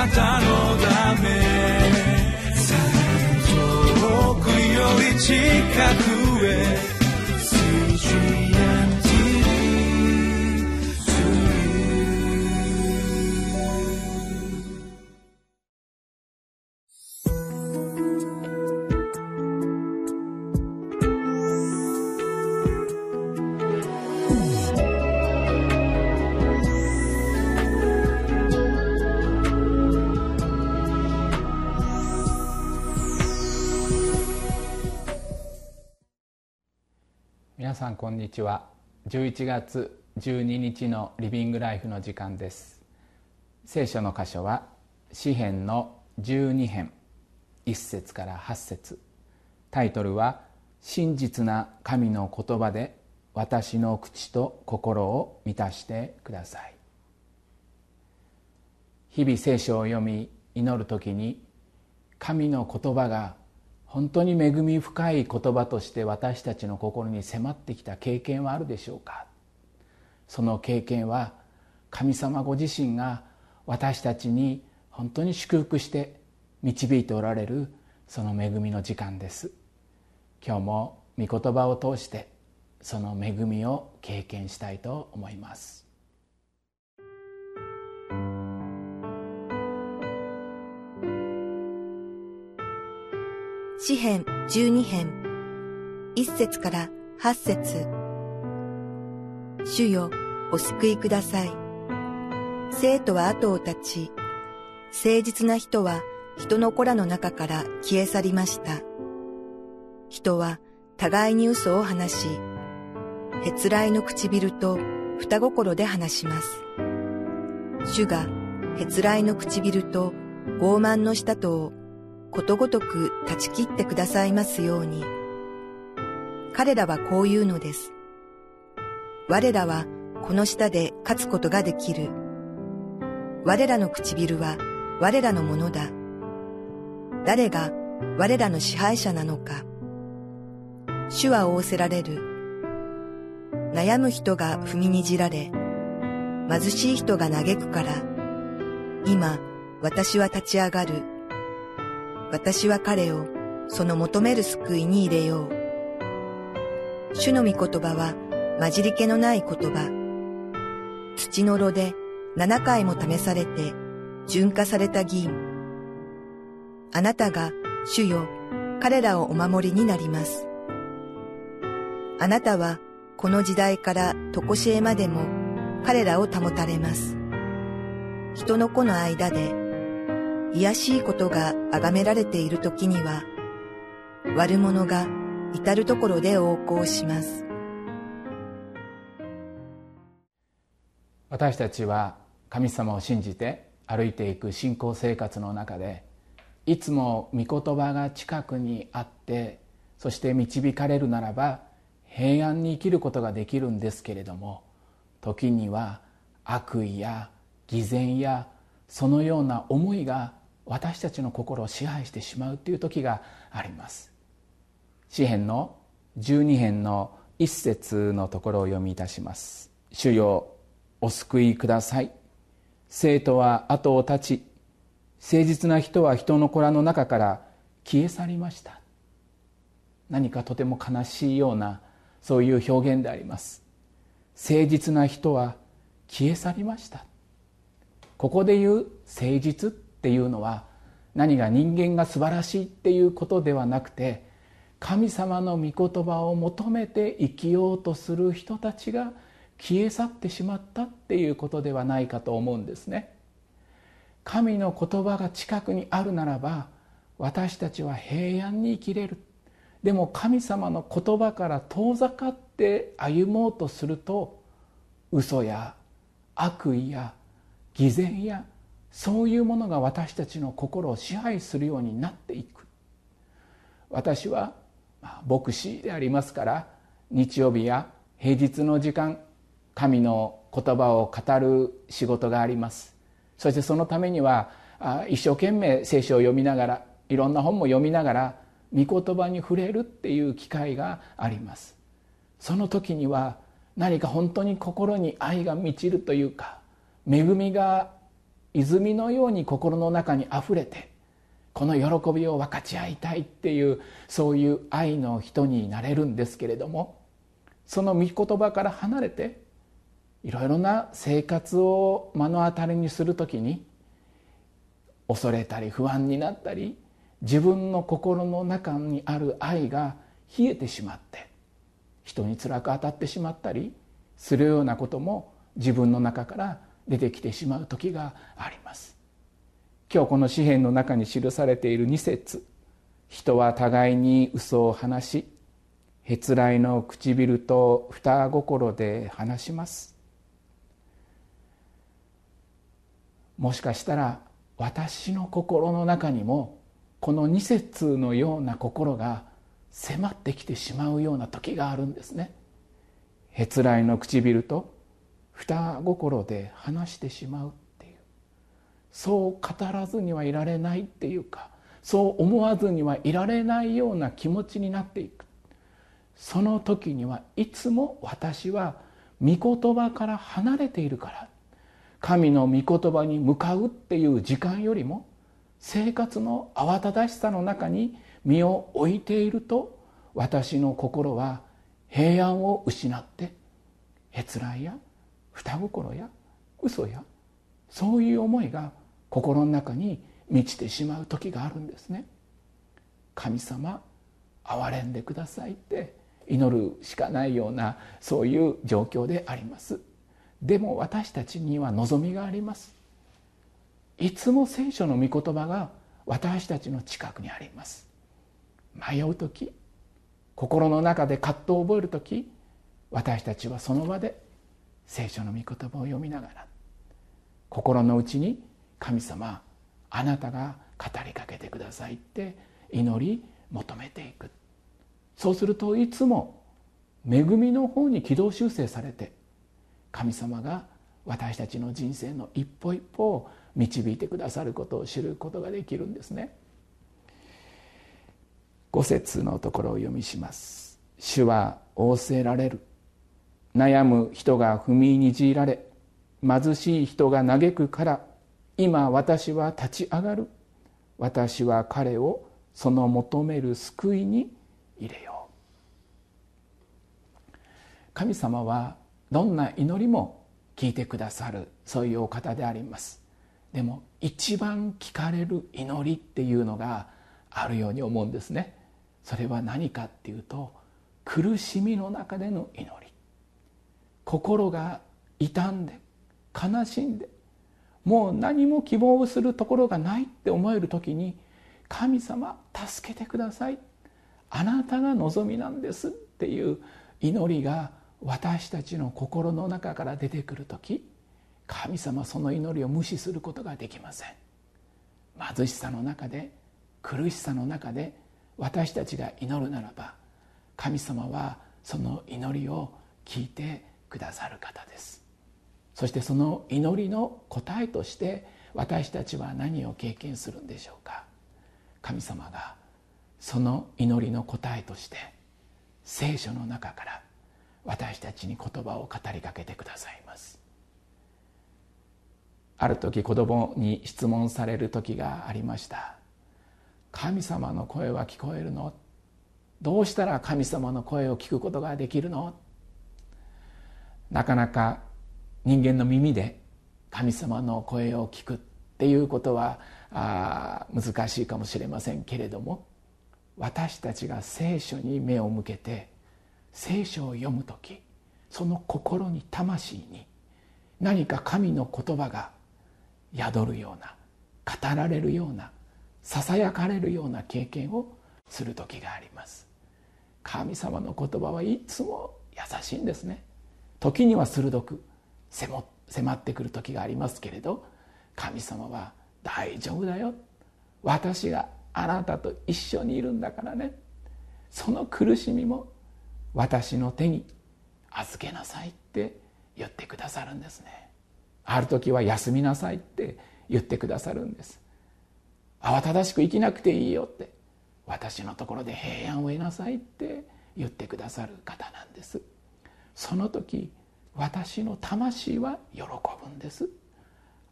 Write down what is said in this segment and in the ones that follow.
なたのため。遠くより近く。さんこんにちは。11月12日のリビングライフの時間です。聖書の箇所は詩編の12編1節から8節。タイトルは真実な神の言葉で私の口と心を満たしてください。日々聖書を読み祈る時に神の言葉が本当に恵み深い言葉として私たちの心に迫ってきた経験はあるでしょうか？その経験は神様ご自身が私たちに本当に祝福して導いておられるその恵みの時間です。今日も御言葉を通してその恵みを経験したいと思います。詩編12編1節から8節主よ、お救いください。生徒は後を絶ち、誠実な人は人の子らの中から消え去りました。人は互いに嘘を話し、へつらいの唇と双心で話します。主がへつらいの唇と傲慢の舌とをことごとく断ち切ってくださいますように。彼らはこう言うのです。我らはこの下で勝つことができる。我らの唇は我らのものだ。誰が我らの支配者なのか。主は仰せられる。悩む人が踏みにじられ、貧しい人が嘆くから、今私は立ち上がる。私は彼をその求める救いに入れよう。主の御言葉は混じり気のない言葉。土の炉で七回も試されて純化された銀。あなたが主よ、彼らをお守りになります。あなたはこの時代から常しえまでも彼らを保たれます。人の子の間で卑しいことが崇められている時には、悪者が至るところで横行します。私たちは神様を信じて歩いていく信仰生活の中でいつも御言葉が近くにあってそして導かれるならば平安に生きることができるんですけれども時には悪意や偽善やそのような思いが私たちの心を支配してしまうという時があります。詩編の12編の一節のところを読みいたします。主よお救いください。生徒は後を絶ち誠実な人は人の子らの中から消え去りました。何かとても悲しいようなそういう表現であります。誠実な人は消え去りました。ここで言う誠実っていうのは何が人間が素晴らしいっていうことではなくて神様の御言葉を求めて生きようとする人たちが消え去ってしまったっていうことではないかと思うんですね。神の言葉が近くにあるならば私たちは平安に生きれるでも神様の言葉から遠ざかって歩もうとすると嘘や悪意や偽善やそういうものが私たちの心を支配するようになっていく。私は牧師でありますから日曜日や平日の時間神の言葉を語る仕事があります。そしてそのためには一生懸命聖書を読みながらいろんな本も読みながら御言葉に触れるっていう機会があります。その時には何か本当に心に愛が満ちるというか恵みが泉のように心の中にあふれてこの喜びを分かち合いたいっていうそういう愛の人になれるんですけれどもその御言葉から離れていろいろな生活を目の当たりにする時に恐れたり不安になったり自分の心の中にある愛が冷えてしまって人に辛く当たってしまったりするようなことも自分の中から出てきてしまう時があります。今日この詩篇の中に記されている2節。人は互いに嘘を話しへつらいの唇と二心で話します。もしかしたら私の心の中にもこの2節のような心が迫ってきてしまうような時があるんですね。へつらいの唇と二心で話してしまうっていう。そう語らずにはいられないっていうかそう思わずにはいられないような気持ちになっていく。その時にはいつも私は御言葉から離れているから神の御言葉に向かうっていう時間よりも生活の慌ただしさの中に身を置いていると私の心は平安を失ってへつらいや双心や嘘やそういう思いが心の中に満ちてしまう時があるんですね。神様憐れんでくださいって祈るしかないようなそういう状況であります。でも私たちには望みがあります。いつも聖書の御言葉が私たちの近くにあります。迷う時心の中で葛藤を覚える時私たちはその場で聖書の御言葉を読みながら心の内に神様あなたが語りかけてくださいって祈り求めていく。そうするといつも恵みの方に軌道修正されて神様が私たちの人生の一歩一歩を導いてくださることを知ることができるんですね。五節のところを読みします。主は仰せられる。悩む人が踏みにじられ貧しい人が嘆くから今私は立ち上がる。私は彼をその求める救いに入れよう。神様はどんな祈りも聞いてくださるそういうお方であります。でも一番聞かれる祈りっていうのがあるように思うんですね。それは何かっていうと苦しみの中での祈り。心が傷んで悲しんでもう何も希望するところがないって思える時に神様助けてください。あなたが望みなんです。っていう祈りが私たちの心の中から出てくる時神様その祈りを無視することができません。貧しさの中で苦しさの中で私たちが祈るならば神様はその祈りを聞いてくださる方です。そしてその祈りの答えとして私たちは何を経験するんでしょうか？神様がその祈りの答えとして聖書の中から私たちに言葉を語りかけてくださいます。ある時子供に質問される時がありました。神様の声は聞こえるの？どうしたら神様の声を聞くことができるの？なかなか人間の耳で神様の声を聞くっていうことはあ難しいかもしれませんけれども私たちが聖書に目を向けて聖書を読む時その心に魂に何か神の言葉が宿るような語られるようなささやかれるような経験をする時があります。神様の言葉はいつも優しいんですね。時には鋭く迫ってくる時がありますけれど神様は大丈夫だよ。私があなたと一緒にいるんだからね。その苦しみも私の手に預けなさいって言ってくださるんですね。ある時は休みなさいって言ってくださるんです。慌ただしく生きなくていいよって私のところで平安を得なさいって言ってくださる方なんです。その時私の魂は喜ぶんです。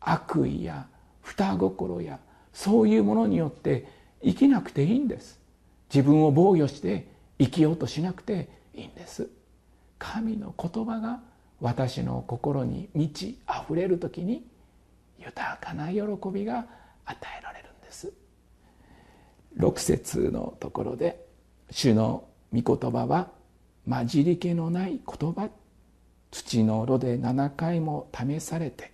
悪意や双心やそういうものによって生きなくていいんです。自分を防御して生きようとしなくていいんです。神の言葉が私の心に満ち溢れる時に豊かな喜びが与えられるんです。6節のところで主の御言葉は混じり気のない言葉土の炉で7回も試されて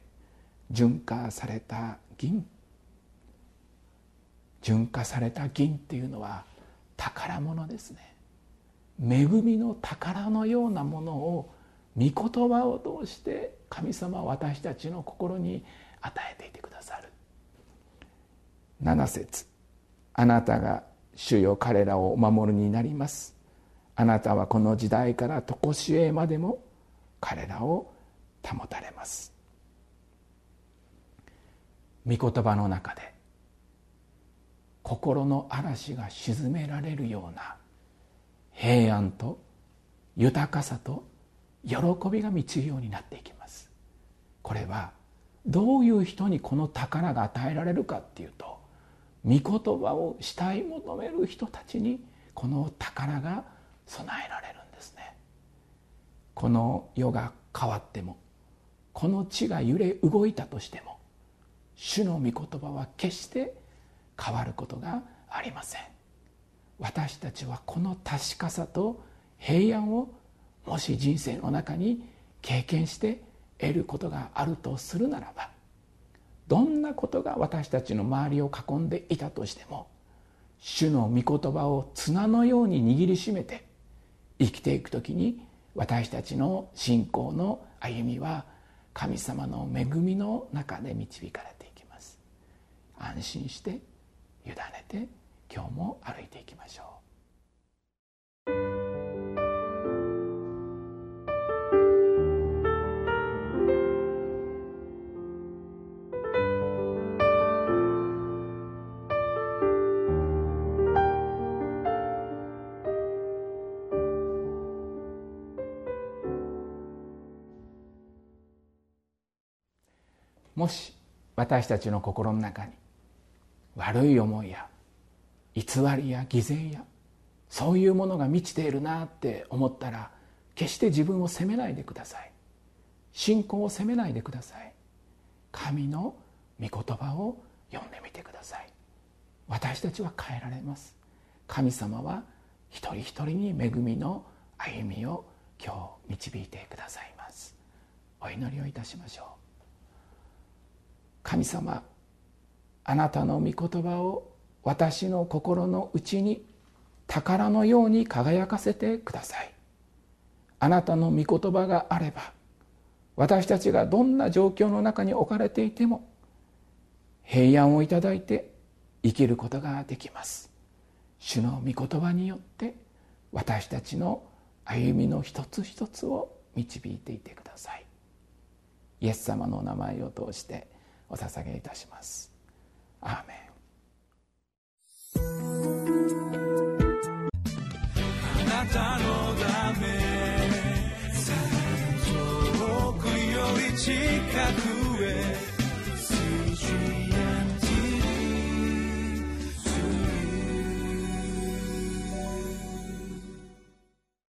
純化された銀。純化された銀っていうのは宝物ですね。恵みの宝のようなものを御言葉を通して神様は私たちの心に与えていてくださる。7節あなたが主よ彼らをお守りになります。あなたはこの時代から常しえまでも彼らを保たれます。御言葉の中で心の嵐が沈められるような平安と豊かさと喜びが満ちるようになっていきます。これはどういう人にこの宝が与えられるかっていうと御言葉を慕い求める人たちにこの宝が備えられるんですね。この世が変わってもこの地が揺れ動いたとしても主の御言葉は決して変わることがありません。私たちはこの確かさと平安をもし人生の中に経験して得ることがあるとするならばどんなことが私たちの周りを囲んでいたとしても主の御言葉を綱のように握りしめて生きていく時に私たちの信仰の歩みは神様の恵みの中で導かれていきます。安心して委ねて今日も歩いていきましょう。もし私たちの心の中に悪い思いや偽りや偽善やそういうものが満ちているなって思ったら決して自分を責めないでください。信仰を責めないでください。神の御言葉を読んでみてください。私たちは変えられます。神様は一人一人に恵みの歩みを今日導いてくださいます。お祈りをいたしましょう。神様あなたの御言葉を私の心の内に宝のように輝かせてください。あなたの御言葉があれば私たちがどんな状況の中に置かれていても平安をいただいて生きることができます。主の御言葉によって私たちの歩みの一つ一つを導いていてください。イエス様の名前を通してお捧げいたします。アーメン。あなたのため遠くより近く